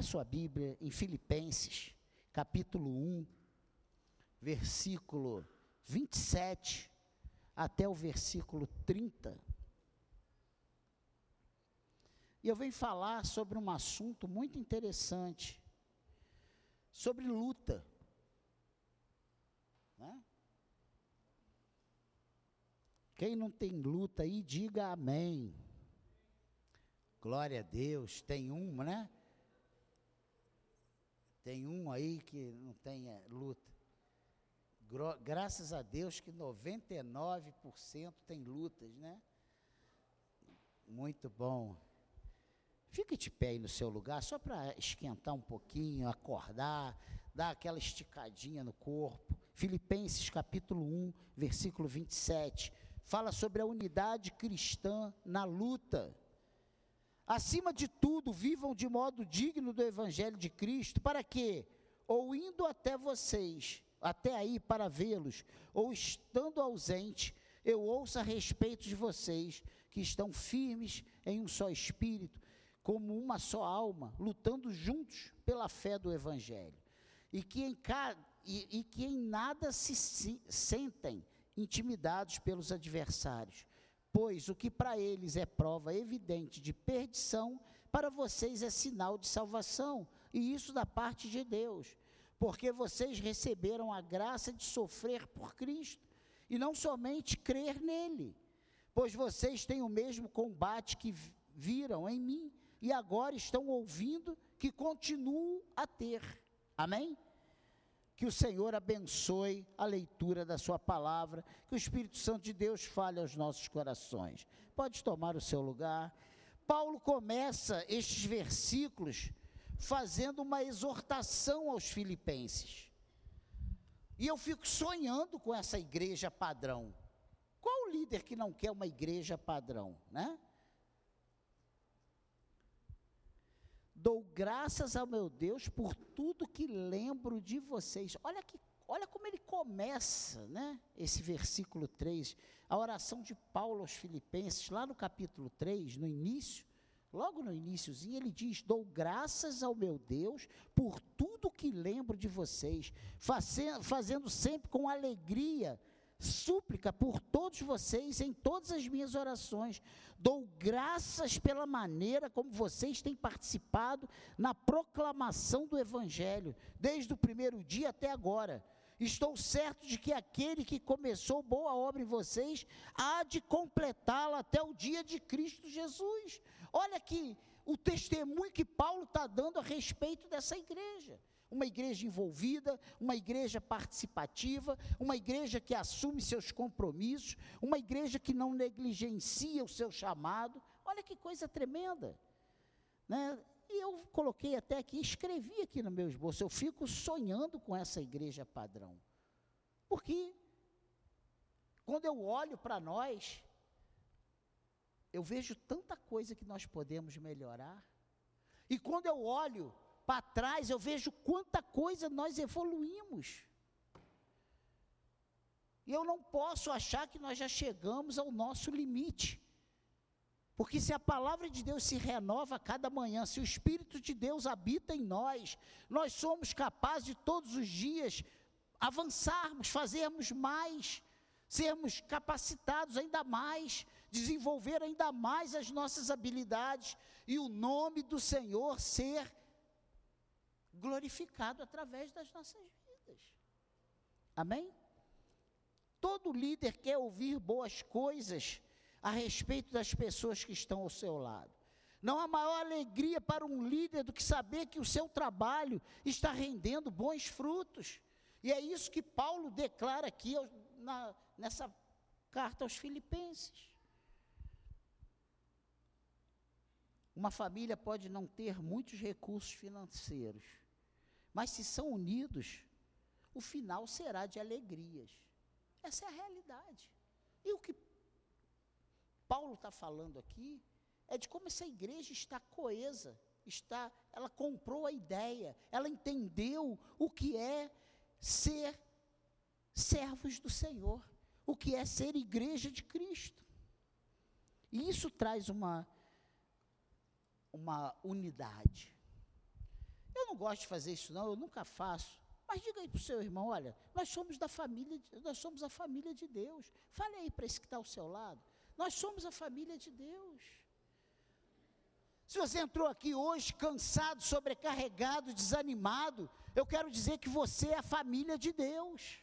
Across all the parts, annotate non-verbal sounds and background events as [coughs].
Abra sua Bíblia em Filipenses, capítulo 1, versículo 27 até o versículo 30. E eu venho falar sobre um assunto muito interessante, sobre luta. Né? Quem não tem luta aí, diga amém. Glória a Deus. Tem um, né? Tem um aí que não tem é, luta. Graças a Deus que 99% tem lutas, né? Muito bom. Fique de pé aí no seu lugar, só para esquentar um pouquinho, acordar, dar aquela esticadinha no corpo. Filipenses capítulo 1, versículo 27, fala sobre a unidade cristã na luta. Acima de tudo, vivam de modo digno do evangelho de Cristo, para que, ou indo até vocês, até aí para vê-los, ou estando ausente, eu ouça a respeito de vocês, que estão firmes em um só espírito, como uma só alma, lutando juntos pela fé do Evangelho, e que em, e, e que em nada se, se sentem intimidados pelos adversários, pois o que para eles é prova evidente de perdição, para vocês é sinal de salvação, e isso da parte de Deus, porque vocês receberam a graça de sofrer por Cristo, e não somente crer nele, pois vocês têm o mesmo combate que viram em mim, e agora estão ouvindo que continuam a ter. Amém? Que o Senhor abençoe a leitura da Sua palavra, que o Espírito Santo de Deus fale aos nossos corações. Pode tomar o seu lugar. Paulo começa estes versículos fazendo uma exortação aos filipenses. E eu fico sonhando com essa igreja padrão. Qual o líder que não quer uma igreja padrão, né? Dou graças ao meu Deus por tudo que lembro de vocês. Olha que olha como ele começa, né? Esse versículo 3, a oração de Paulo aos Filipenses, lá no capítulo 3, no início, logo no iníciozinho, ele diz: "Dou graças ao meu Deus por tudo que lembro de vocês, fazendo sempre com alegria súplica por todos vocês em todas as minhas orações. Dou graças pela maneira como vocês têm participado na proclamação do Evangelho, desde o primeiro dia até agora. Estou certo de que aquele que começou boa obra em vocês há de completá-la até o dia de Cristo Jesus. Olha aqui o testemunho que Paulo está dando a respeito dessa igreja uma igreja envolvida, uma igreja participativa, uma igreja que assume seus compromissos, uma igreja que não negligencia o seu chamado. Olha que coisa tremenda. Né? E eu coloquei até aqui, escrevi aqui no meu esboço, eu fico sonhando com essa igreja padrão. Porque quando eu olho para nós, eu vejo tanta coisa que nós podemos melhorar. E quando eu olho para trás, eu vejo quanta coisa nós evoluímos. E eu não posso achar que nós já chegamos ao nosso limite. Porque se a palavra de Deus se renova a cada manhã, se o Espírito de Deus habita em nós, nós somos capazes de todos os dias avançarmos, fazermos mais, sermos capacitados ainda mais, desenvolver ainda mais as nossas habilidades e o nome do Senhor ser glorificado através das nossas vidas. Amém? Todo líder quer ouvir boas coisas a respeito das pessoas que estão ao seu lado. Não há maior alegria para um líder do que saber que o seu trabalho está rendendo bons frutos. E é isso que Paulo declara aqui na, nessa carta aos Filipenses. Uma família pode não ter muitos recursos financeiros, mas se são unidos, o final será de alegrias. Essa é a realidade. E o que Paulo está falando aqui é de como essa igreja está coesa, está, ela comprou a ideia, ela entendeu o que é ser servos do Senhor, o que é ser igreja de Cristo. E isso traz uma, uma unidade. Gosto de fazer isso, não, eu nunca faço. Mas diga aí para o seu irmão: olha, nós somos da família, nós somos a família de Deus. Fale aí para esse que está ao seu lado. Nós somos a família de Deus. Se você entrou aqui hoje cansado, sobrecarregado, desanimado, eu quero dizer que você é a família de Deus.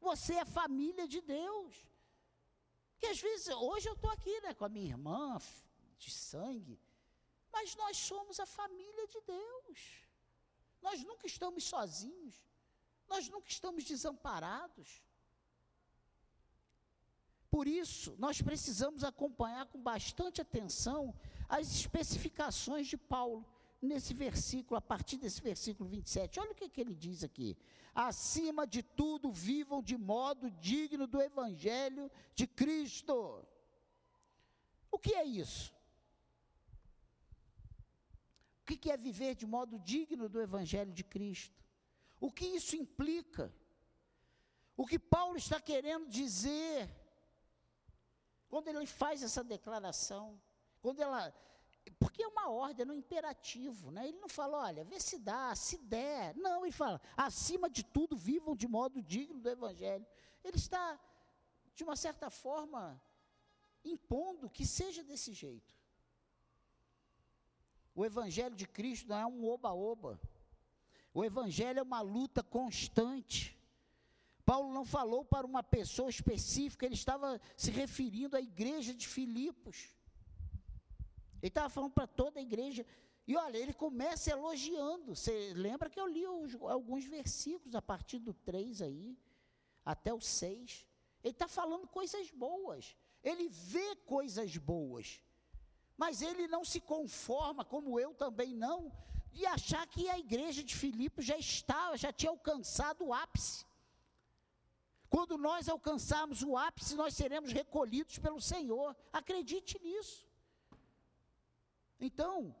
Você é a família de Deus. Que às vezes, hoje eu estou aqui né, com a minha irmã de sangue, mas nós somos a família de Deus. Nós nunca estamos sozinhos. Nós nunca estamos desamparados. Por isso, nós precisamos acompanhar com bastante atenção as especificações de Paulo nesse versículo, a partir desse versículo 27. Olha o que, que ele diz aqui. Acima de tudo, vivam de modo digno do Evangelho de Cristo. O que é isso? Que, que é viver de modo digno do Evangelho de Cristo? O que isso implica? O que Paulo está querendo dizer quando ele faz essa declaração? Quando ela. Porque é uma ordem, é um imperativo, né? Ele não fala, olha, vê se dá, se der. Não, ele fala, acima de tudo, vivam de modo digno do Evangelho. Ele está, de uma certa forma, impondo que seja desse jeito. O Evangelho de Cristo não é um oba-oba. O Evangelho é uma luta constante. Paulo não falou para uma pessoa específica, ele estava se referindo à igreja de Filipos. Ele estava falando para toda a igreja. E olha, ele começa elogiando. Você lembra que eu li os, alguns versículos a partir do 3 aí, até o 6. Ele está falando coisas boas. Ele vê coisas boas. Mas ele não se conforma, como eu também não, de achar que a igreja de Filipe já estava, já tinha alcançado o ápice. Quando nós alcançarmos o ápice, nós seremos recolhidos pelo Senhor. Acredite nisso. Então,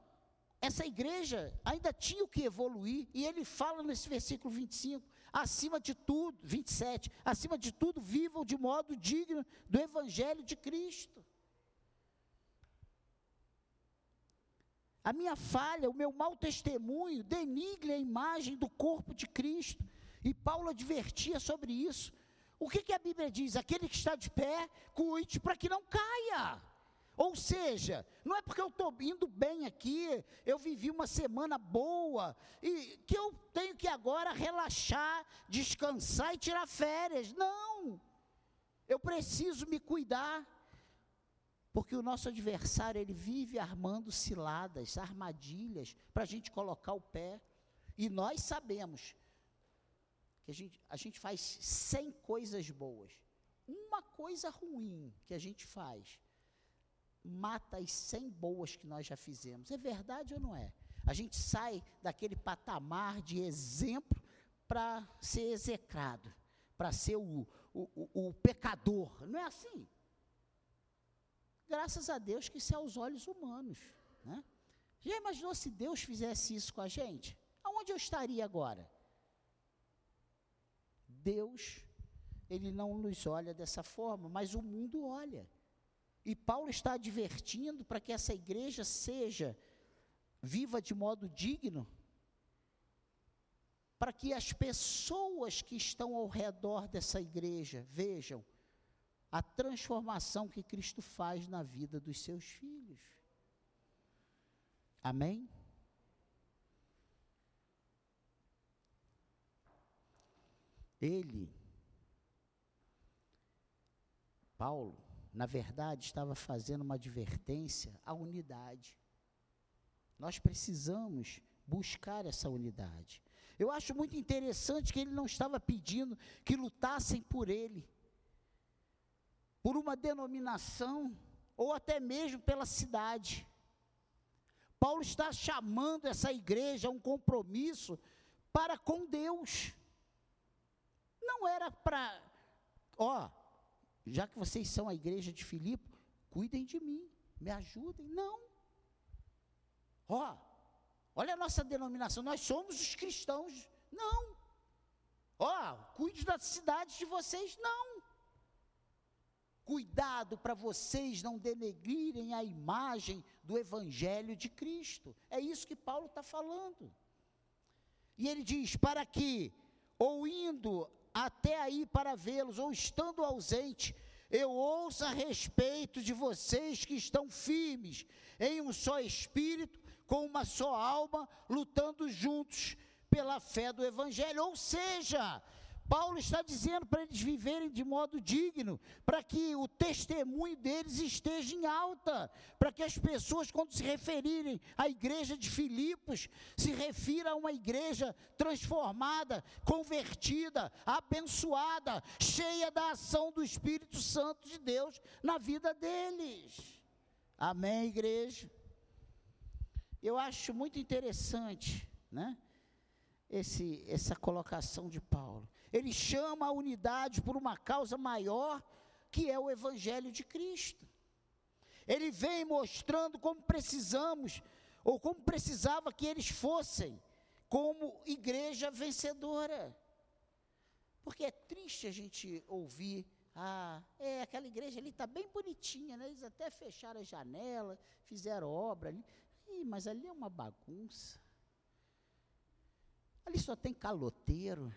essa igreja ainda tinha o que evoluir, e ele fala nesse versículo 25: acima de tudo, 27, acima de tudo, vivam de modo digno do evangelho de Cristo. A minha falha, o meu mau testemunho denigre a imagem do corpo de Cristo. E Paulo advertia sobre isso. O que, que a Bíblia diz? Aquele que está de pé, cuide para que não caia. Ou seja, não é porque eu estou indo bem aqui, eu vivi uma semana boa, e que eu tenho que agora relaxar, descansar e tirar férias. Não! Eu preciso me cuidar. Porque o nosso adversário, ele vive armando ciladas, armadilhas, para a gente colocar o pé. E nós sabemos que a gente, a gente faz 100 coisas boas. Uma coisa ruim que a gente faz, mata as 100 boas que nós já fizemos. É verdade ou não é? A gente sai daquele patamar de exemplo para ser execrado, para ser o, o, o, o pecador. Não é assim? Graças a Deus que isso é aos olhos humanos. Né? Já imaginou se Deus fizesse isso com a gente? Aonde eu estaria agora? Deus, ele não nos olha dessa forma, mas o mundo olha. E Paulo está advertindo para que essa igreja seja viva de modo digno, para que as pessoas que estão ao redor dessa igreja vejam a transformação que Cristo faz na vida dos seus filhos. Amém? Ele, Paulo, na verdade, estava fazendo uma advertência à unidade. Nós precisamos buscar essa unidade. Eu acho muito interessante que ele não estava pedindo que lutassem por ele por uma denominação ou até mesmo pela cidade. Paulo está chamando essa igreja a um compromisso para com Deus. Não era para, ó, já que vocês são a igreja de Filipe, cuidem de mim, me ajudem. Não. Ó, olha a nossa denominação, nós somos os cristãos. Não. Ó, cuide das cidades de vocês. Não. Cuidado para vocês não denegrirem a imagem do Evangelho de Cristo. É isso que Paulo está falando. E ele diz: para que, ou indo até aí para vê-los, ou estando ausente, eu ouço a respeito de vocês que estão firmes em um só espírito, com uma só alma, lutando juntos pela fé do Evangelho. Ou seja, Paulo está dizendo para eles viverem de modo digno, para que o testemunho deles esteja em alta, para que as pessoas, quando se referirem à igreja de Filipos, se refiram a uma igreja transformada, convertida, abençoada, cheia da ação do Espírito Santo de Deus na vida deles. Amém, igreja? Eu acho muito interessante, né? Esse, essa colocação de Paulo. Ele chama a unidade por uma causa maior, que é o Evangelho de Cristo. Ele vem mostrando como precisamos, ou como precisava que eles fossem, como igreja vencedora. Porque é triste a gente ouvir, ah, é, aquela igreja ali está bem bonitinha, né? eles até fecharam a janela, fizeram obra ali. Ih, mas ali é uma bagunça. Ali só tem caloteiro.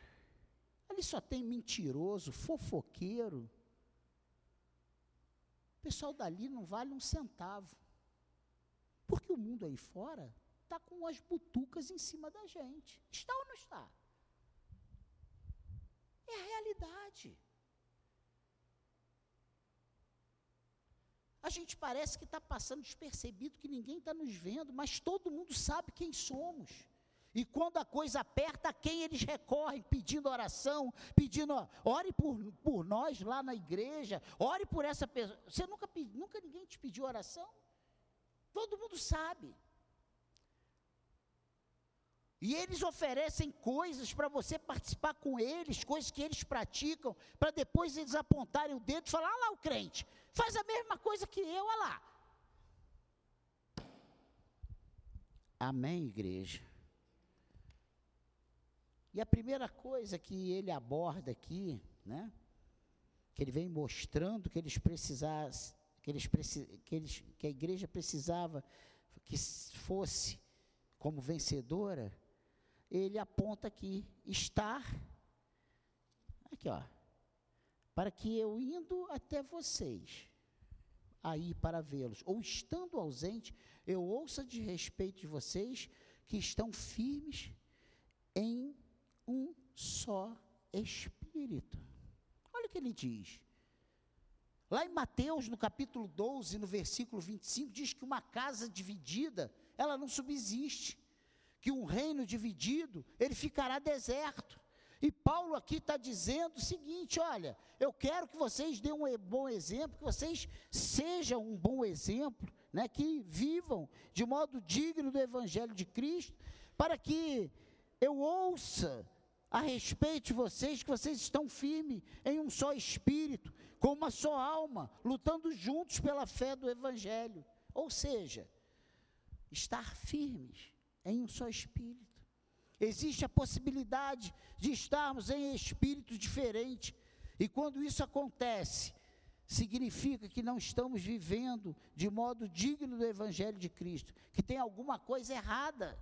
Ali só tem mentiroso, fofoqueiro. O pessoal dali não vale um centavo. Porque o mundo aí fora está com as butucas em cima da gente. Está ou não está? É a realidade. A gente parece que está passando despercebido, que ninguém está nos vendo, mas todo mundo sabe quem somos. E quando a coisa aperta, a quem eles recorrem pedindo oração, pedindo, ore por, por nós lá na igreja, ore por essa pessoa. Você nunca, nunca ninguém te pediu oração? Todo mundo sabe. E eles oferecem coisas para você participar com eles, coisas que eles praticam, para depois eles apontarem o dedo e falar: ah lá o crente, faz a mesma coisa que eu, olha lá. Amém, igreja? E a primeira coisa que ele aborda aqui, né, que ele vem mostrando que eles precisassem, que, eles, que, eles, que a igreja precisava que fosse como vencedora, ele aponta aqui, estar, aqui ó, para que eu indo até vocês, aí para vê-los, ou estando ausente, eu ouça de respeito de vocês que estão firmes em um só Espírito. Olha o que ele diz. Lá em Mateus, no capítulo 12, no versículo 25, diz que uma casa dividida, ela não subsiste. Que um reino dividido, ele ficará deserto. E Paulo aqui está dizendo o seguinte: olha, eu quero que vocês dêem um bom exemplo, que vocês sejam um bom exemplo, né, que vivam de modo digno do Evangelho de Cristo, para que eu ouça a respeito de vocês, que vocês estão firmes em um só espírito, com uma só alma, lutando juntos pela fé do Evangelho. Ou seja, estar firmes em um só espírito. Existe a possibilidade de estarmos em espírito diferente, e quando isso acontece, significa que não estamos vivendo de modo digno do Evangelho de Cristo, que tem alguma coisa errada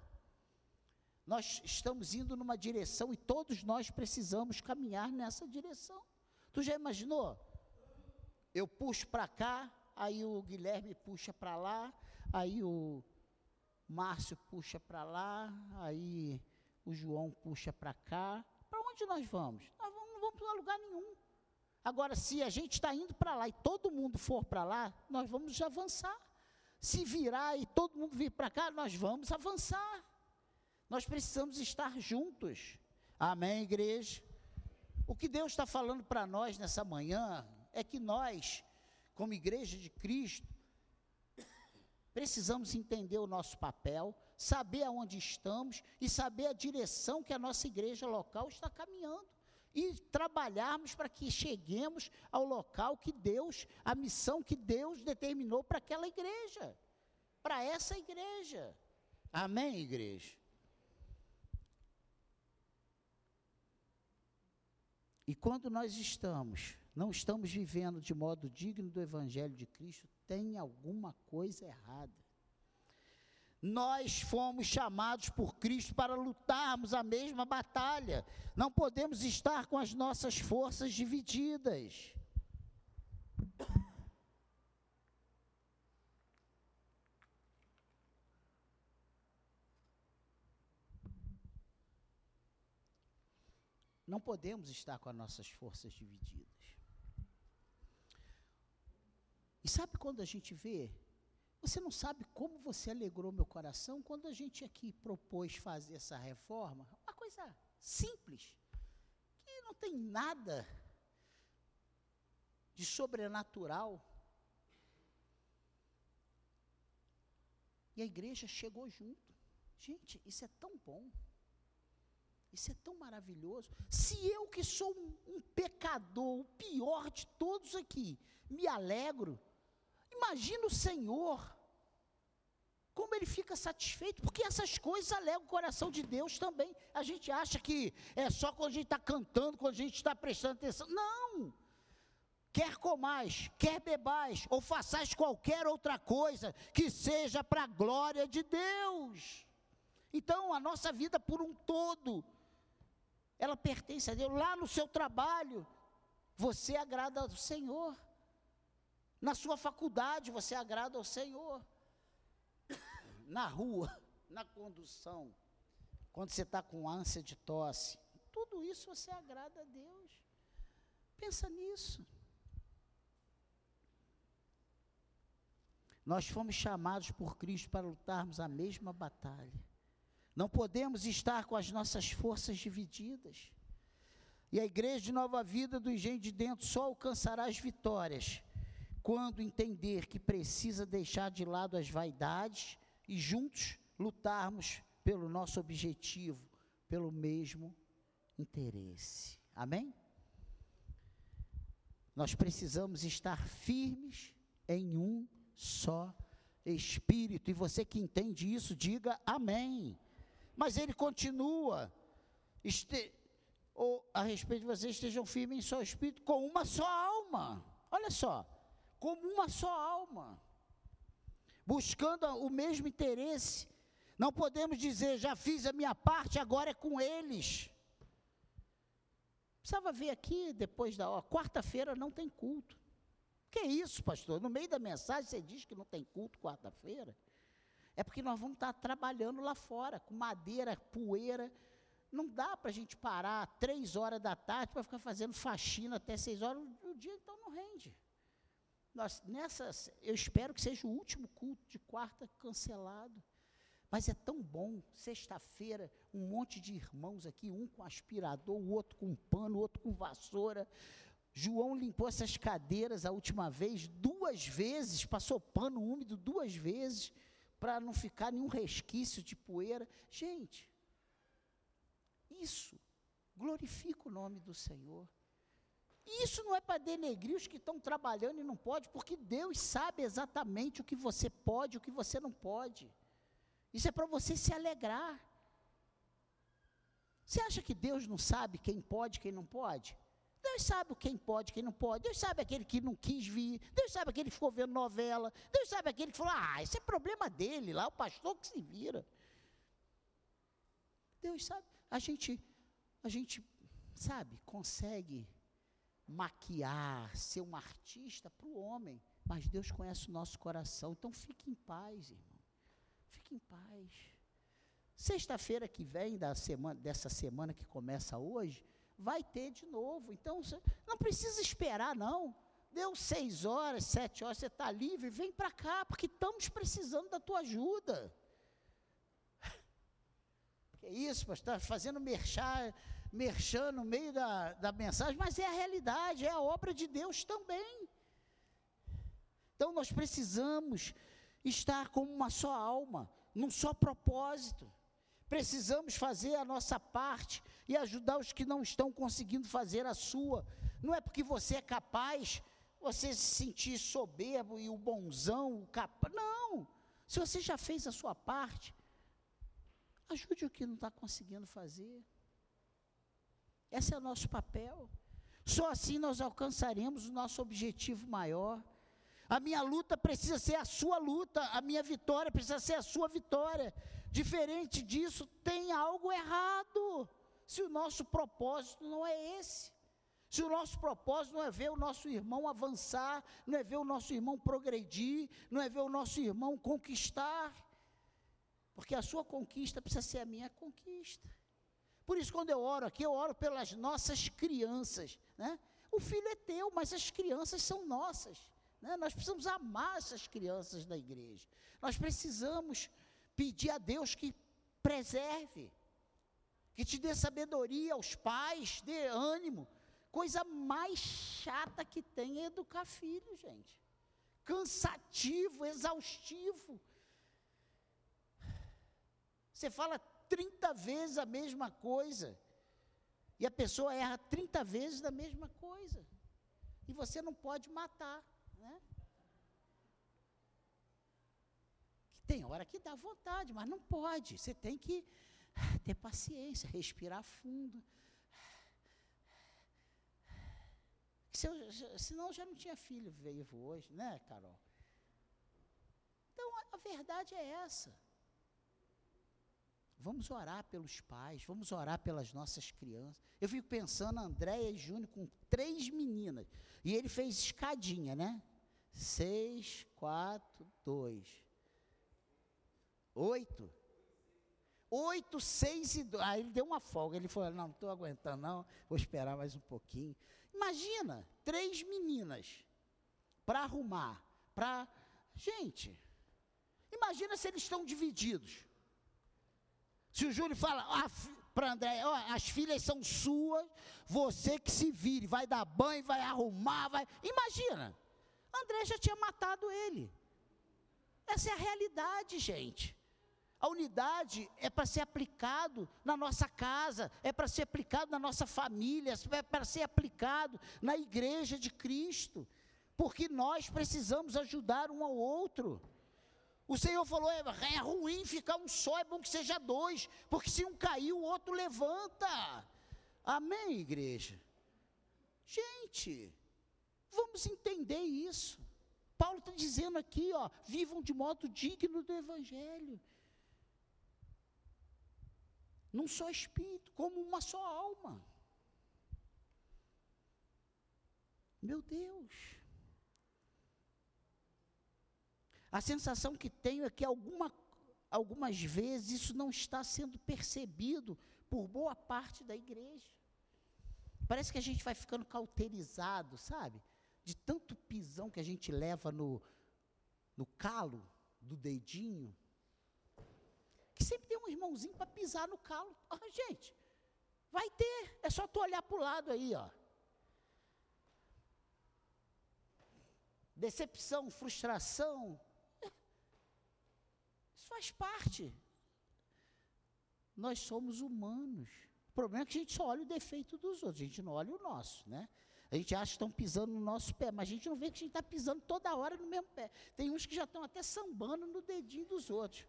nós estamos indo numa direção e todos nós precisamos caminhar nessa direção. Tu já imaginou? Eu puxo para cá, aí o Guilherme puxa para lá, aí o Márcio puxa para lá, aí o João puxa para cá. Para onde nós vamos? Nós não vamos para lugar nenhum. Agora, se a gente está indo para lá e todo mundo for para lá, nós vamos avançar. Se virar e todo mundo vir para cá, nós vamos avançar. Nós precisamos estar juntos. Amém, igreja? O que Deus está falando para nós nessa manhã é que nós, como igreja de Cristo, precisamos entender o nosso papel, saber aonde estamos e saber a direção que a nossa igreja local está caminhando. E trabalharmos para que cheguemos ao local que Deus, a missão que Deus determinou para aquela igreja, para essa igreja. Amém, igreja? E quando nós estamos, não estamos vivendo de modo digno do Evangelho de Cristo, tem alguma coisa errada. Nós fomos chamados por Cristo para lutarmos a mesma batalha. Não podemos estar com as nossas forças divididas. Não podemos estar com as nossas forças divididas. E sabe quando a gente vê? Você não sabe como você alegrou meu coração quando a gente aqui propôs fazer essa reforma? Uma coisa simples, que não tem nada de sobrenatural. E a igreja chegou junto. Gente, isso é tão bom. Isso é tão maravilhoso. Se eu, que sou um, um, pecador, o pior de todos aqui, me alegro, imagina o Senhor, como ele fica satisfeito, porque essas coisas alegram o coração de Deus também. A gente acha que é só quando a gente está cantando, quando a gente está prestando atenção. Não! Quer comais, quer bebais, ou façais qualquer outra coisa que seja para a glória de Deus. Então, a nossa vida por um todo ela pertence a Deus. Lá no seu trabalho, você agrada ao Senhor. Na sua faculdade, você agrada ao Senhor. [coughs] Na rua, [coughs] na condução, quando você está com ânsia de tosse, tudo isso você agrada a Deus. Pensa nisso. Nós fomos chamados por Cristo para lutarmos a mesma batalha. Não podemos estar com as nossas forças divididas. E a igreja de nova vida do engenho de dentro só alcançará as vitórias quando entender que precisa deixar de lado as vaidades e juntos lutarmos pelo nosso objetivo, pelo mesmo interesse. Amém? Nós precisamos estar firmes em um só espírito. E você que entende isso, diga amém. Mas ele continua, este, ou, a respeito de vocês, estejam firmes em seu espírito, com uma só alma. Olha só, como uma só alma, buscando o mesmo interesse. Não podemos dizer, já fiz a minha parte, agora é com eles. Precisava ver aqui, depois da hora, quarta-feira não tem culto. Que isso, pastor? No meio da mensagem você diz que não tem culto quarta-feira? É porque nós vamos estar trabalhando lá fora, com madeira, poeira. Não dá para a gente parar três horas da tarde para ficar fazendo faxina até seis horas. O, dia então não rende. Nós, nessas, eu espero que seja o último culto de quarta cancelado. Mas é tão bom, sexta-feira, um monte de irmãos aqui, um com aspirador, o outro com pano, o outro com vassoura. João limpou essas cadeiras a última vez, duas vezes, passou pano úmido duas vezes para não ficar nenhum resquício de poeira. Gente, isso glorifica o nome do Senhor. Isso não é para denegrir os que estão trabalhando e não pode, porque Deus sabe exatamente o que você pode e o que você não pode. Isso é para você se alegrar. Você acha que Deus não sabe quem pode e quem não pode? Deus sabe quem pode, quem não pode. Deus sabe aquele que não quis vir. Deus sabe aquele que ficou vendo novela. Deus sabe aquele que falou: ah, isso é problema dele lá, o pastor que se vira. Deus sabe. A gente, a gente, sabe, consegue maquiar, ser um artista para o homem. Mas Deus conhece o nosso coração. Então fique em paz, irmão. Fique em paz. Sexta-feira que vem, da semana, dessa semana que começa hoje, vai ter de novo. Então, não precisa esperar, não. Deu seis horas, sete horas, você está livre, vem para cá, porque estamos precisando da tua ajuda. [laughs] Que isso, pastor, tá fazendo merchar, merchan no meio da, da mensagem, mas é a realidade, é a obra de Deus também. Então nós precisamos estar como uma só alma, num só propósito. Precisamos fazer a nossa parte e ajudar os que não estão conseguindo fazer a sua. Não é porque você é capaz, você se sentir soberbo e o bonzão, o capaz. Não! Se você já fez a sua parte, ajude o que não está conseguindo fazer. Esse é o nosso papel. Só assim nós alcançaremos o nosso objetivo maior. A minha luta precisa ser a sua luta, a minha vitória precisa ser a sua vitória. Diferente disso, tem algo errado. Se o nosso propósito não é esse. Se o nosso propósito não é ver o nosso irmão avançar, não é ver o nosso irmão progredir, não é ver o nosso irmão conquistar, porque a sua conquista precisa ser a minha conquista. Por isso, quando eu oro aqui, eu oro pelas nossas crianças. Né? O filho é teu, mas as crianças são nossas. Né? Nós precisamos amar essas crianças da igreja. Nós precisamos pedir a Deus que preserve, que te dê sabedoria aos pais, dê ânimo Coisa mais chata que tem é educar filho, gente. Cansativo, exaustivo. Você fala 30 vezes a mesma coisa. E a pessoa erra 30 vezes da mesma coisa. E você não pode matar, né? Tem hora que dá vontade, mas não pode. Você tem que ter paciência, respirar fundo. Se eu, senão já não tinha filho vivo hoje, né, Carol? Então a verdade é essa. Vamos orar pelos pais, vamos orar pelas nossas crianças. Eu fico pensando, Andréia e Júnior com três meninas. E ele fez escadinha, né? Seis, quatro, dois. Oito. Oito, seis e dois. Aí ele deu uma folga. Ele falou: não, não estou aguentando, não. Vou esperar mais um pouquinho. Imagina, três meninas para arrumar, para. Gente, imagina se eles estão divididos. Se o Júlio fala para André, as filhas são suas, você que se vire, vai dar banho, vai arrumar, vai. Imagina, André já tinha matado ele. Essa é a realidade, gente. A unidade é para ser aplicado na nossa casa, é para ser aplicado na nossa família, é para ser aplicado na igreja de Cristo, porque nós precisamos ajudar um ao outro. O Senhor falou: é, é ruim ficar um só, é bom que seja dois, porque se um cair, o outro levanta. Amém, igreja? Gente, vamos entender isso. Paulo está dizendo aqui, ó, vivam de modo digno do Evangelho num só espírito, como uma só alma. Meu Deus. A sensação que tenho é que alguma, algumas vezes isso não está sendo percebido por boa parte da igreja. Parece que a gente vai ficando cauterizado, sabe? De tanto pisão que a gente leva no, no calo do dedinho que sempre tem um irmãozinho para pisar no calo. Ah, gente, vai ter, é só tu olhar para o lado aí, ó. Decepção, frustração, isso faz parte. Nós somos humanos. O problema é que a gente só olha o defeito dos outros, a gente não olha o nosso, né? A gente acha que estão pisando no nosso pé, mas a gente não vê que a gente está pisando toda hora no mesmo pé. Tem uns que já estão até sambando no dedinho dos outros.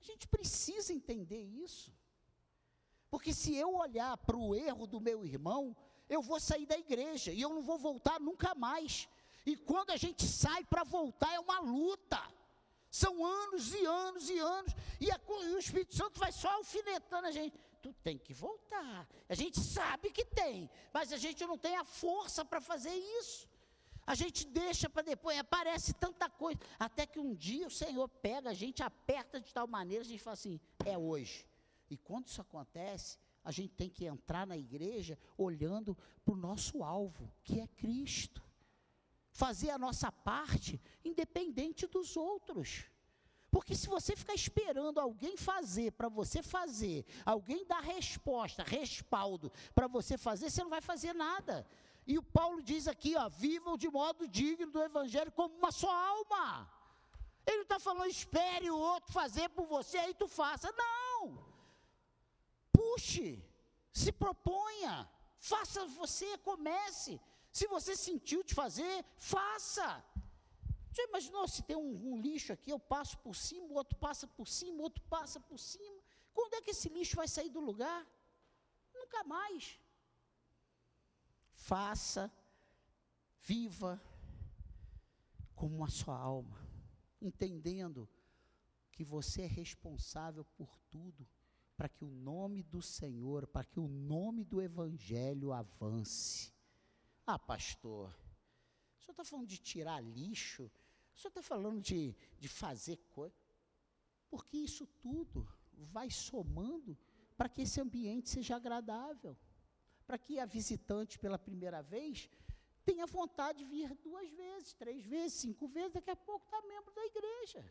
A gente precisa entender isso. Porque se eu olhar para o erro do meu irmão, eu vou sair da igreja e eu não vou voltar nunca mais. E quando a gente sai para voltar é uma luta. São anos e anos e anos. E, a, e, o Espírito Santo vai só alfinetando a gente. Tu tem que voltar. A gente sabe que tem, mas a gente não tem a força para fazer isso. A gente deixa para depois, aparece tanta coisa. Até que um dia o Senhor pega a gente, aperta de tal maneira, a gente fala assim: é hoje. E quando isso acontece, a gente tem que entrar na igreja olhando para o nosso alvo, que é Cristo. Fazer a nossa parte, independente dos outros. Porque se você ficar esperando alguém fazer para você fazer, alguém dar resposta, respaldo para você fazer, você não vai fazer nada. E o Paulo diz aqui, ó, vivam de modo digno do Evangelho como uma só alma. Ele não está falando, espere o outro fazer por você, aí tu faça. Não! Puxe, se proponha, faça você, comece. Se você sentiu de fazer, faça. Já imaginou se tem um, um, lixo aqui, eu passo por cima, o outro passa por cima, o outro passa por cima. Quando é que esse lixo vai sair do lugar? Nunca mais faça Viva como uma só alma, entendendo que você é responsável por tudo, para que o nome do Senhor, para que o nome do Evangelho avance. Ah, pastor, o senhor está falando de tirar lixo? O senhor está falando de, de fazer coisa? Porque isso tudo vai somando para que esse ambiente seja agradável, para que a visitante pela primeira vez tenha vontade de vir duas vezes, três vezes, cinco vezes, daqui a pouco está membro da igreja.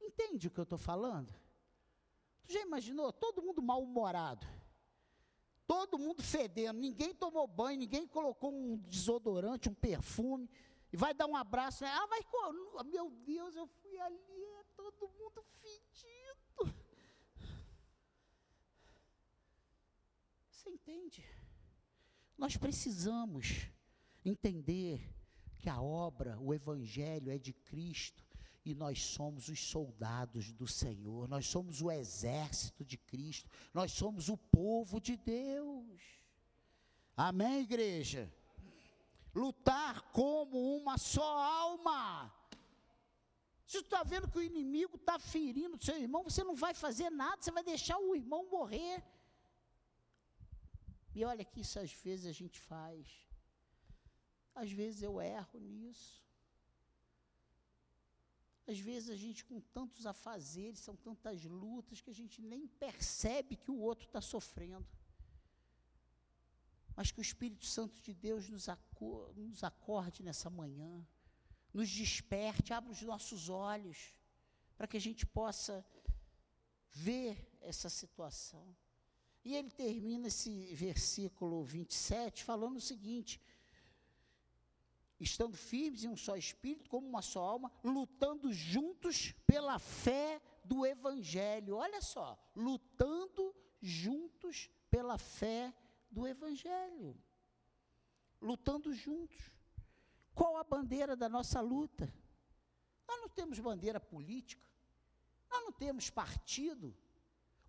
Entende o que eu estou falando? Tu já imaginou? Todo mundo mal-humorado. Todo mundo fedendo, ninguém tomou banho, ninguém colocou um desodorante, um perfume, e vai dar um abraço, né? ah, vai, meu Deus, eu fui ali, é todo mundo fedido. Você entende? Nós precisamos entender que a obra, o Evangelho é de Cristo e nós somos os soldados do Senhor, nós somos o exército de Cristo, nós somos o povo de Deus. Amém, igreja? Lutar como uma só alma. Se você está vendo que o inimigo está ferindo seu irmão, você não vai fazer nada, você vai deixar o irmão morrer. E olha que isso às vezes a gente faz. Às vezes eu erro nisso. Às vezes a gente, com tantos afazeres, são tantas lutas, que a gente nem percebe que o outro está sofrendo. Mas que o Espírito Santo de Deus nos, nos acorde nessa manhã, nos desperte, abra os nossos olhos, para que a gente possa ver essa situação. E ele termina esse versículo 27 falando o seguinte: estando firmes em um só espírito, como uma só alma, lutando juntos pela fé do Evangelho. Olha só, lutando juntos pela fé do Evangelho. Lutando juntos. Qual a bandeira da nossa luta? Nós não temos bandeira política, nós não temos partido.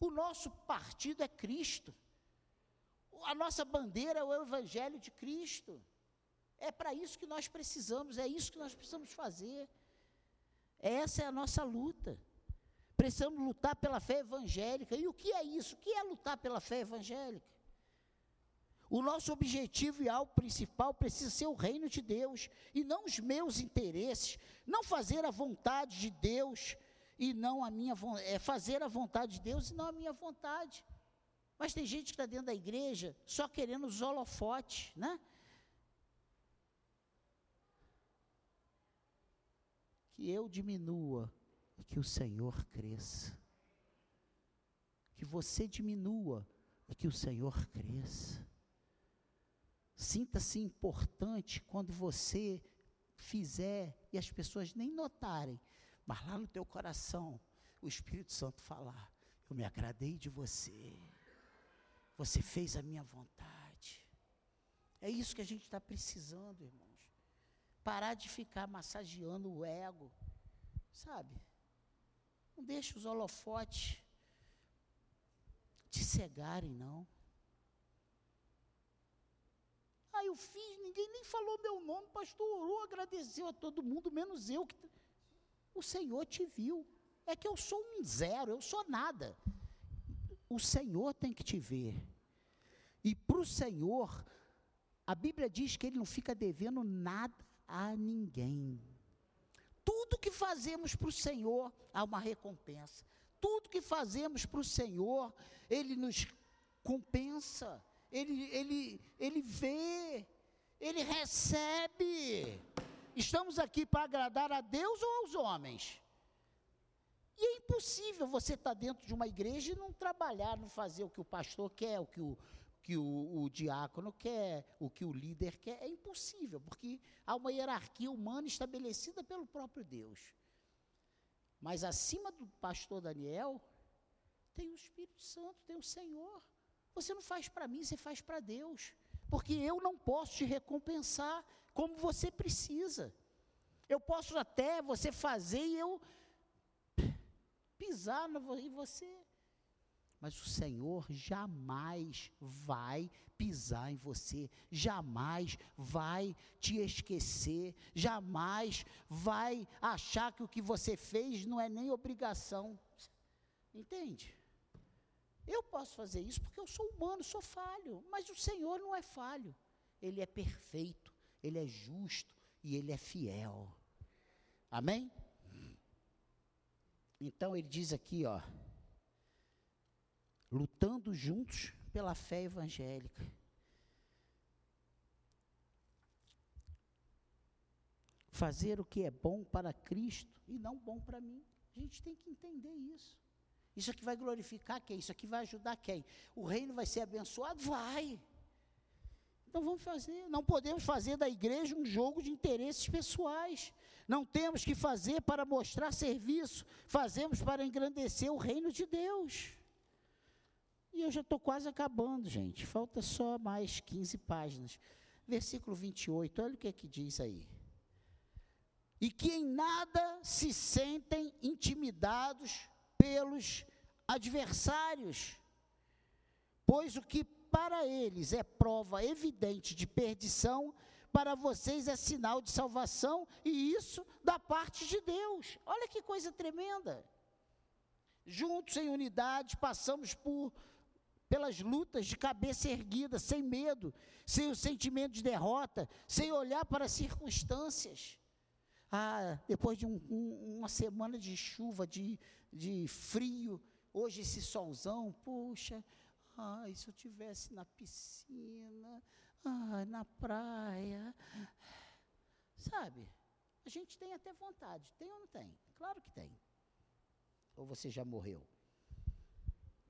O nosso partido é Cristo. A nossa bandeira é o Evangelho de Cristo. É para isso que nós precisamos, é isso que nós precisamos fazer. Essa é a nossa luta. Precisamos lutar pela fé evangélica. E o que é isso? O que é lutar pela fé evangélica? O nosso objetivo e alvo principal precisa ser o reino de Deus e não os meus interesses, não fazer a vontade de Deus e não a minha é fazer a vontade de Deus e não a minha vontade. Mas tem gente que está dentro da igreja só querendo os holofotes, né? que eu diminua e que o Senhor cresça. Que você diminua e que o Senhor cresça. Sinta-se importante quando você fizer e as pessoas nem notarem, mas lá no teu coração o Espírito Santo falar: Eu me agradei de você, você fez a minha vontade. É isso que a gente está precisando, irmão. Parar de ficar massageando o ego, sabe? Não deixe os holofotes te cegarem, não. Ah, eu fiz, ninguém nem falou meu nome, pastor orou, agradeceu a todo mundo, menos eu. Que o Senhor te viu. É que eu sou um zero, eu sou nada. O Senhor tem que te ver. E para o Senhor, a Bíblia diz que Ele não fica devendo nada a ninguém. Tudo que fazemos para o Senhor há uma recompensa. Tudo que fazemos para o Senhor, Ele nos compensa. Ele, ele, ele vê, Ele recebe. Estamos aqui para agradar a Deus ou aos homens? E é impossível você estar dentro de uma igreja e não trabalhar, não fazer o que o pastor quer, o que o, que o, o, diácono quer, o que o líder quer, é impossível, porque há uma hierarquia humana estabelecida pelo próprio Deus. Mas acima do pastor Daniel, tem o Espírito Santo, tem o Senhor. Você não faz para mim, você faz para Deus. Porque eu não posso te recompensar como você precisa. Eu posso até você fazer e eu pisar em você. Mas o Senhor jamais vai pisar em você, jamais vai te esquecer, jamais vai achar que o que você fez não é nem obrigação. Entende? Eu posso fazer isso porque eu sou humano, sou falho, mas o Senhor não é falho. Ele é perfeito, ele é justo e ele é fiel. Amém? Então ele diz aqui, ó, lutando juntos pela fé evangélica. Fazer o que é bom para Cristo e não bom para mim. A gente tem que entender isso. Isso aqui vai glorificar quem? Isso aqui vai ajudar quem? O reino vai ser abençoado? Vai. Então vamos fazer. Não podemos fazer da igreja um jogo de interesses pessoais. Não temos que fazer para mostrar serviço. Fazemos para engrandecer o reino de Deus. E eu já estou quase acabando, gente. Falta só mais 15 páginas. Versículo 28, olha o que é que diz aí. E que em nada se sentem intimidados pelos adversários, pois o que para eles é prova evidente de perdição, para vocês é sinal de salvação, e isso da parte de Deus. Olha que coisa tremenda. Juntos em unidade, passamos por pelas lutas de cabeça erguida, sem medo, sem o sentimento de derrota, sem olhar para as circunstâncias. Ah, depois de um, um, uma semana de chuva, de, de frio, hoje esse solzão, puxa, ai, se eu tivesse na piscina, ai, na praia. Sabe, a gente tem até vontade, tem ou não tem? Claro que tem. Ou você já morreu?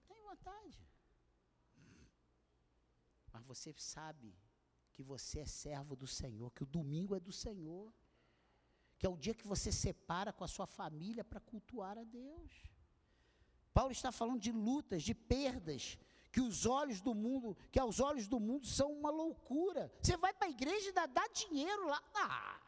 Tem vontade. Mas você sabe que você é servo do Senhor, que o domingo é do Senhor, que é o dia que você separa com a sua família para cultuar a Deus. Paulo está falando de lutas, de perdas, que os olhos do mundo, que aos olhos do mundo são uma loucura. Você vai para a igreja e dá, dinheiro lá. Ah,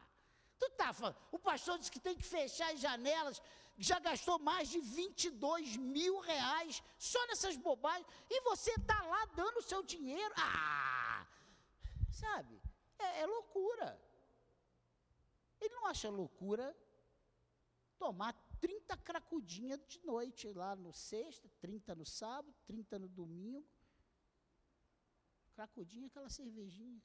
tu tá falando, o pastor disse que tem que fechar as janelas, já gastou mais de 22 mil reais só nessas bobagens, e você está lá dando o seu dinheiro. Ah! Sabe? É, é loucura. Ele não acha loucura tomar 30 cracudinhas de noite lá no sexta, 30 no sábado, 30 no domingo. Cracudinha é aquela cervejinha.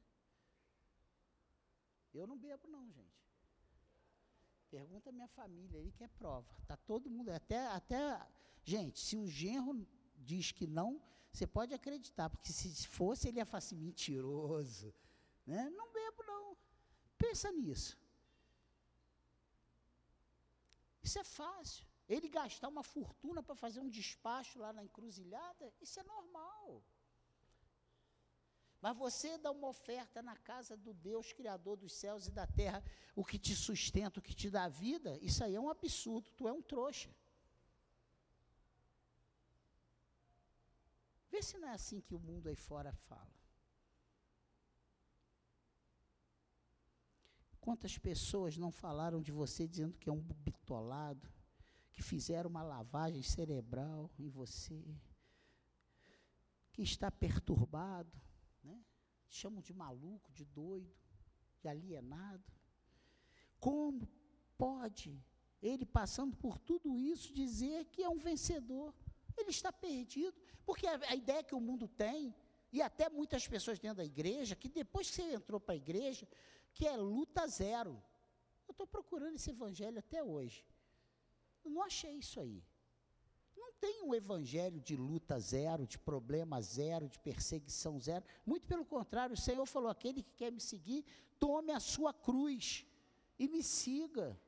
Eu não bebo não, gente. Pergunta a minha família aí que é prova. Tá todo mundo, até, até, gente, se o genro diz que não, você pode acreditar, porque se fosse ele ia falar assim, mentiroso, né? Não bebo não. Pensa nisso. Isso é fácil. Ele gastar uma fortuna para fazer um despacho lá na encruzilhada, isso é normal. Mas você dá uma oferta na casa do Deus Criador dos céus e da terra, o que te sustenta, o que te dá vida, isso aí é um absurdo, tu é um trouxa. Vê se não é assim que o mundo aí fora fala. Quantas pessoas não falaram de você dizendo que é um bitolado, que fizeram uma lavagem cerebral em você, que está perturbado, chamam de maluco, de doido, de alienado. Como pode ele, passando por tudo isso, dizer que é um vencedor? Ele está perdido, porque a, a ideia que o mundo tem, e até muitas pessoas dentro da igreja, que depois que você entrou para a igreja, que é luta zero. Eu estou procurando esse evangelho até hoje. Eu não achei isso aí tem um evangelho de luta zero, de problema zero, de perseguição zero. Muito pelo contrário, o Senhor falou: aquele que quer me seguir, tome a sua cruz e me siga.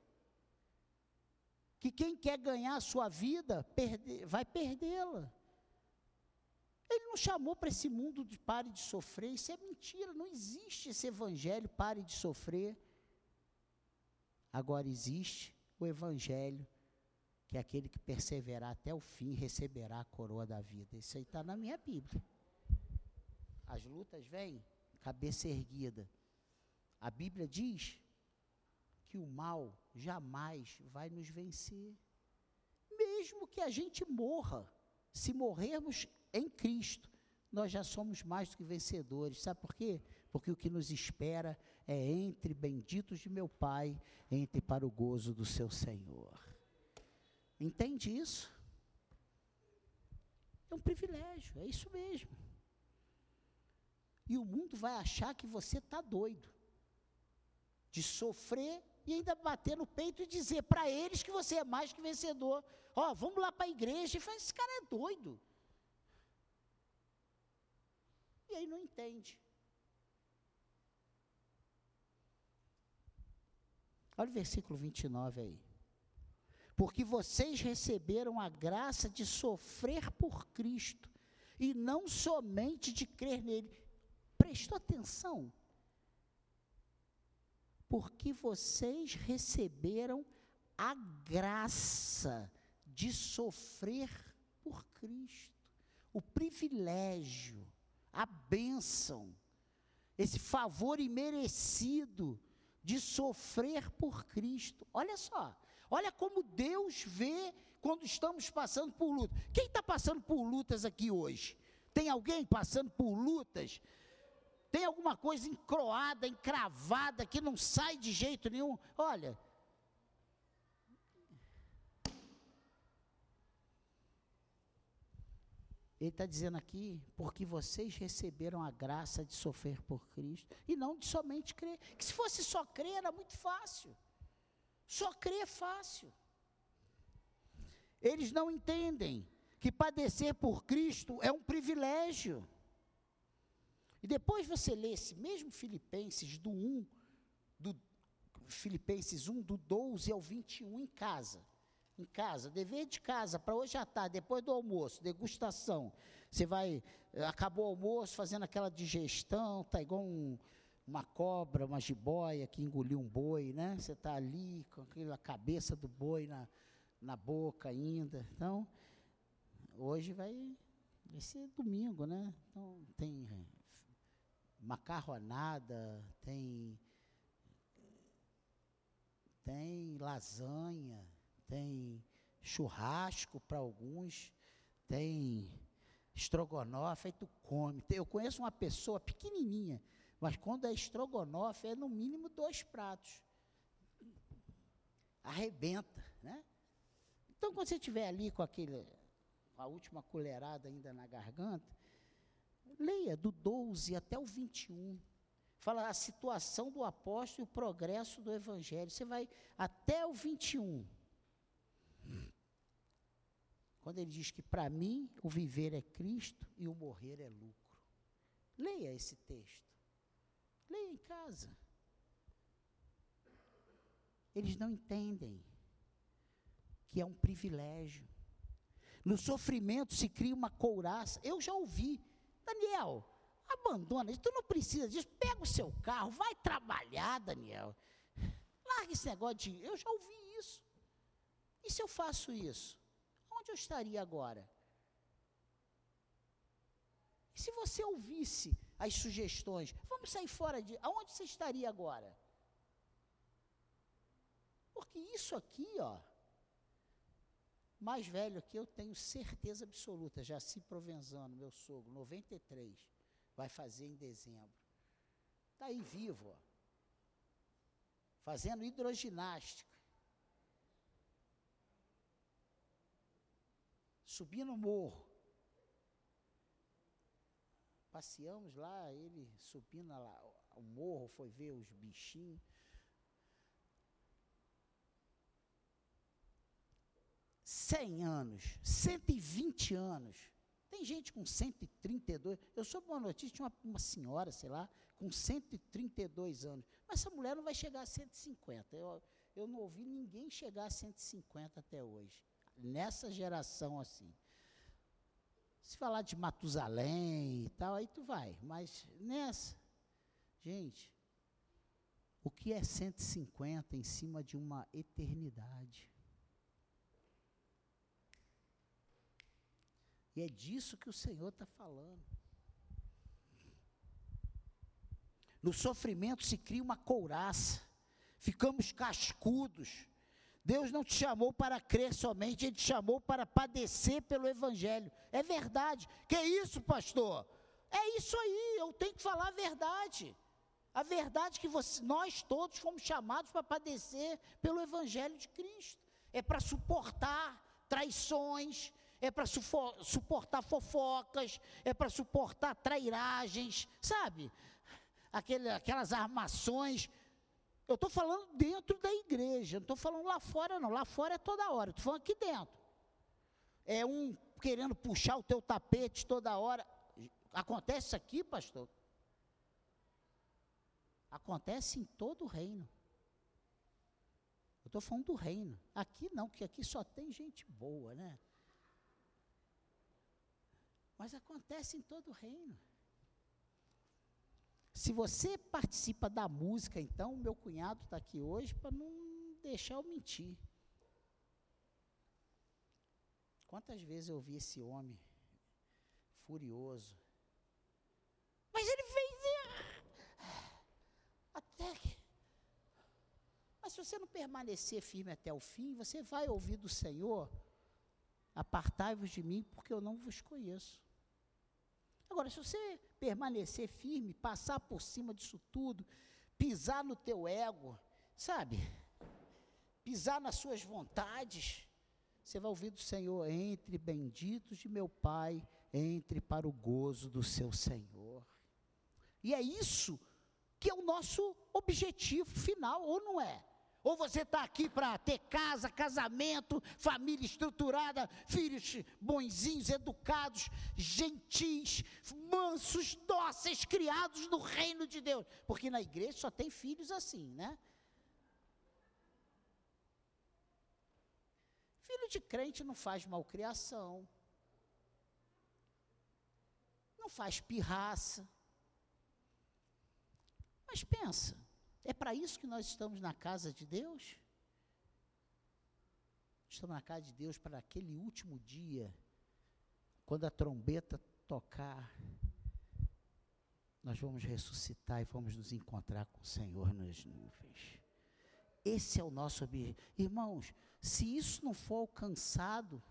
Que quem quer ganhar a sua vida, perde, vai perdê-la. Ele não chamou para esse mundo de pare de sofrer, isso é mentira, não existe esse evangelho, pare de sofrer. Agora existe o evangelho que aquele que perseverar até o fim receberá a coroa da vida. Isso aí está na minha Bíblia. As lutas vêm, cabeça erguida. A Bíblia diz que o mal jamais vai nos vencer. Mesmo que a gente morra, se morrermos em Cristo, nós já somos mais do que vencedores. Sabe por quê? Porque o que nos espera é entre benditos de meu Pai, entre para o gozo do seu Senhor. Entende isso? É um privilégio, é isso mesmo. E o mundo vai achar que você está doido de sofrer e ainda bater no peito e dizer para eles que você é mais que vencedor. Ó, oh, vamos lá para a igreja e fala, esse cara é doido. Aí não entende. Olha o versículo 29 aí. Porque vocês receberam a graça de sofrer por Cristo, e não somente de crer nele. Prestou atenção? Porque vocês receberam a graça de sofrer por Cristo, o privilégio, a bênção, esse favor imerecido de sofrer por Cristo. Olha só, olha como Deus vê quando estamos passando por lutas. Quem está passando por lutas aqui hoje? Tem alguém passando por lutas? Tem alguma coisa encroada, encravada, que não sai de jeito nenhum? Olha, Ele está dizendo aqui, porque vocês receberam a graça de sofrer por Cristo, e não de somente crer. Que se fosse só crer, era muito fácil. Só crer é fácil. Eles não entendem que padecer por Cristo é um privilégio. E depois você lê esse mesmo Filipenses do 1, do Filipenses 1, do 12 ao 21 em casa em casa, dever de casa, para hoje à tarde, depois do almoço, degustação. Você vai, acabou o almoço, fazendo aquela digestão, tá igual um, uma cobra, uma jiboia que engoliu um boi, né? Você está ali com aquela cabeça do boi na, na boca ainda. Então, hoje vai, vai ser domingo, né? Então, tem macarronada, tem tem lasanha, tem churrasco para alguns, tem estrogonofe, aí tu come. Eu conheço uma pessoa pequenininha, mas quando é estrogonofe é no mínimo dois pratos. Arrebenta, né? Então quando você estiver ali com aquele, a última colherada ainda na garganta, leia do 12 até o 21. Fala a situação do apóstolo e o progresso do evangelho. Você vai até o 21. Quando ele diz que para mim o viver é Cristo e o morrer é lucro. Leia esse texto. Leia em casa. Eles não entendem que é um privilégio. No sofrimento se cria uma couraça. Eu já ouvi. Daniel, abandona isso. Tu não precisa disso. Pega o seu carro, vai trabalhar, Daniel. Larga esse negócio de. Eu já ouvi isso. E se eu faço isso? Onde eu estaria agora? E se você ouvisse as sugestões, vamos sair fora de. Aonde você estaria agora? Porque isso aqui, ó, mais velho aqui, eu tenho certeza absoluta, já se Provenzano, meu sogro, 93, vai fazer em dezembro. Está aí vivo, ó, fazendo hidroginástica. Subindo o morro. Passeamos lá, ele subindo lá, o morro, foi ver os bichinhos. Cem anos, 120 anos. Tem gente com 132. Eu soube uma notícia de uma, uma senhora, sei lá, com 132 anos. Mas essa mulher não vai chegar a 150. Eu, eu não ouvi ninguém chegar a 150 até hoje nessa geração assim. Se falar de Matusalém e tal, aí tu vai, mas nessa, gente, o que é 150 em cima de uma eternidade? E é disso que o Senhor está falando. No sofrimento se cria uma couraça, ficamos cascudos, Deus não te chamou para crer somente, Ele te chamou para padecer pelo Evangelho. É verdade. Que isso, pastor? É isso aí, eu tenho que falar a verdade. A verdade é que você, nós todos fomos chamados para padecer pelo Evangelho de Cristo. É para suportar traições, é para suportar fofocas, é para suportar trairagens, sabe? Aquele, aquelas armações. Eu estou falando dentro da igreja, não estou falando lá fora, não. Lá fora é toda hora, estou falando aqui dentro. É um querendo puxar o teu tapete toda hora. Acontece isso aqui, pastor? Acontece em todo o reino. Eu estou falando do reino. Aqui não, que aqui só tem gente boa, né? Mas acontece em todo o reino. Se você participa da música, então, meu cunhado está aqui hoje para não deixar eu mentir. Quantas vezes eu vi esse homem furioso? Mas ele fez. Até que. Mas se você não permanecer firme até o fim, você vai ouvir do Senhor: Apartai-vos de mim, porque eu não vos conheço. Agora, se você permanecer firme, passar por cima disso tudo, pisar no teu ego, sabe? Pisar nas suas vontades, você vai ouvir do Senhor: entre benditos de meu Pai, entre para o gozo do seu Senhor. E é isso que é o nosso objetivo final, ou não é? Ou você está aqui para ter casa, casamento, família estruturada, filhos bonzinhos, educados, gentis, mansos, dóceis, criados no reino de Deus. Porque na igreja só tem filhos assim, né? Filho de crente não faz malcriação, não faz pirraça. Mas pensa, é para isso que nós estamos na casa de Deus? Estamos na casa de Deus para aquele último dia, quando a trombeta tocar, nós vamos ressuscitar e vamos nos encontrar com o Senhor nas nuvens. Esse é o nosso objetivo. Irmãos, se isso não for alcançado,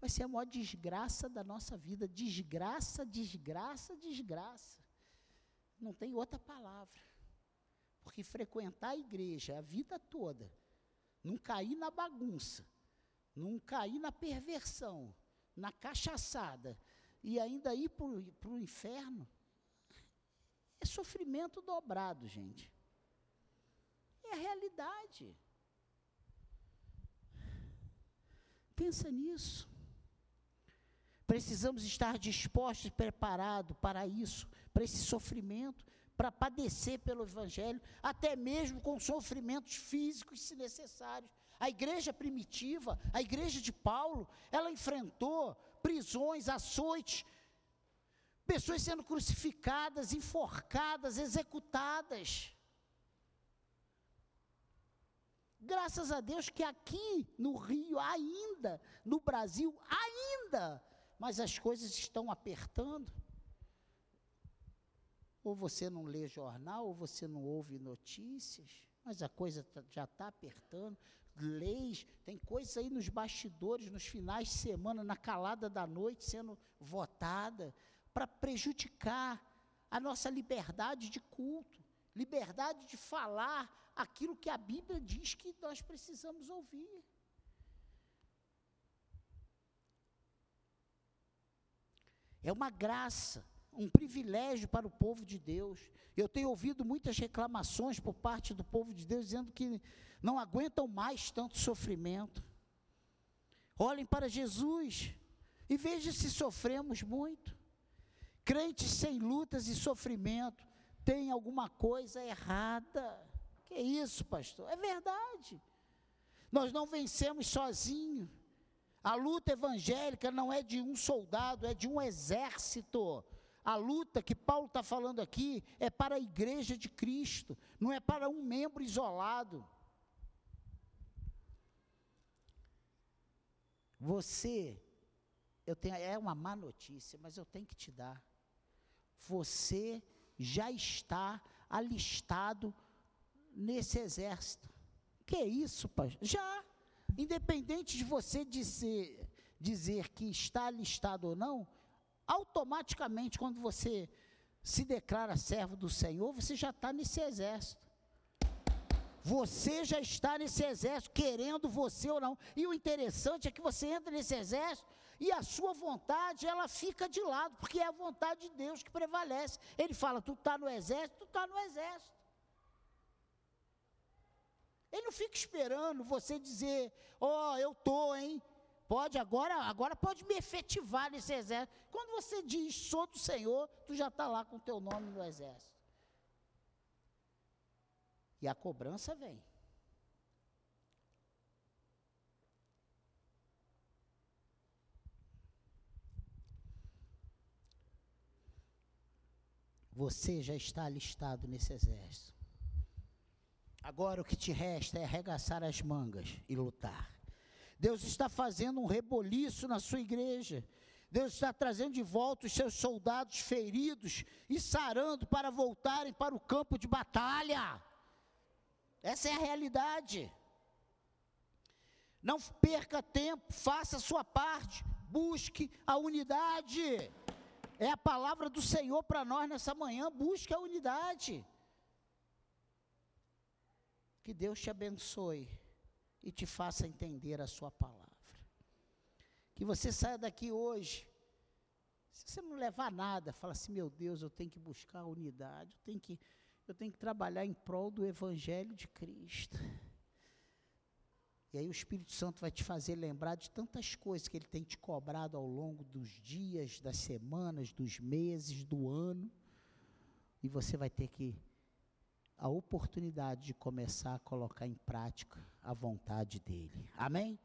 vai ser a maior desgraça da nossa vida. Desgraça, desgraça, desgraça. Não tem outra palavra. Porque frequentar a igreja a vida toda, não cair na bagunça, não cair na perversão, na cachaçada, e ainda ir para o inferno, é sofrimento dobrado, gente. É a realidade. Pensa nisso. Precisamos estar dispostos e preparados para isso, para esse sofrimento, para padecer pelo Evangelho, até mesmo com sofrimentos físicos, se necessários. A igreja primitiva, a igreja de Paulo, ela enfrentou prisões, açoites, pessoas sendo crucificadas, enforcadas, executadas. Graças a Deus que aqui no Rio, ainda, no Brasil, ainda, mas as coisas estão apertando. Ou você não lê jornal, ou você não ouve notícias, mas a coisa tá, já está apertando. Leis, tem coisas aí nos bastidores, nos finais de semana, na calada da noite, sendo votada, para prejudicar a nossa liberdade de culto, liberdade de falar aquilo que a Bíblia diz que nós precisamos ouvir. É uma graça um privilégio para o povo de Deus. Eu tenho ouvido muitas reclamações por parte do povo de Deus dizendo que não aguentam mais tanto sofrimento. Olhem para Jesus e vejam se sofremos muito. Crentes sem lutas e sofrimento tem alguma coisa errada. Que isso, pastor? É verdade. Nós não vencemos sozinhos. A luta evangélica não é de um soldado, é de um exército. A luta que Paulo está falando aqui é para a igreja de Cristo, não é para um membro isolado. Você, eu tenho, é uma má notícia, mas eu tenho que te dar. Você já está alistado nesse exército. Que é isso, pastor? Já. Independente de você dizer, dizer que está listado ou não, automaticamente, quando você se declara servo do Senhor, você já está nesse exército. Você já está nesse exército, querendo você ou não. E o interessante é que você entra nesse exército e a sua vontade, ela fica de lado, porque é a vontade de Deus que prevalece. Ele fala: tu está no exército, tu está no exército. Ele não fica esperando você dizer, ó, oh, eu estou, hein? Pode agora, agora pode me efetivar nesse exército. Quando você diz, sou do Senhor, tu já está lá com o teu nome no exército. E a cobrança vem. Você já está alistado nesse exército. Agora o que te resta é arregaçar as mangas e lutar. Deus está fazendo um reboliço na sua igreja. Deus está trazendo de volta os seus soldados feridos e sarando para voltarem para o campo de batalha. Essa é a realidade. Não perca tempo, faça a sua parte, busque a unidade. É a palavra do Senhor para nós nessa manhã, busque a unidade. Que Deus te abençoe e te faça entender a sua palavra. Que você saia daqui hoje, se você não levar nada, fala assim, meu Deus, eu tenho que buscar a unidade, eu tenho que eu tenho que trabalhar em prol do Evangelho de Cristo. E aí o Espírito Santo vai te fazer lembrar de tantas coisas que ele tem te cobrado ao longo dos dias, das semanas, dos meses, do ano. E você vai ter que a oportunidade de começar a colocar em prática a vontade dele. Amém?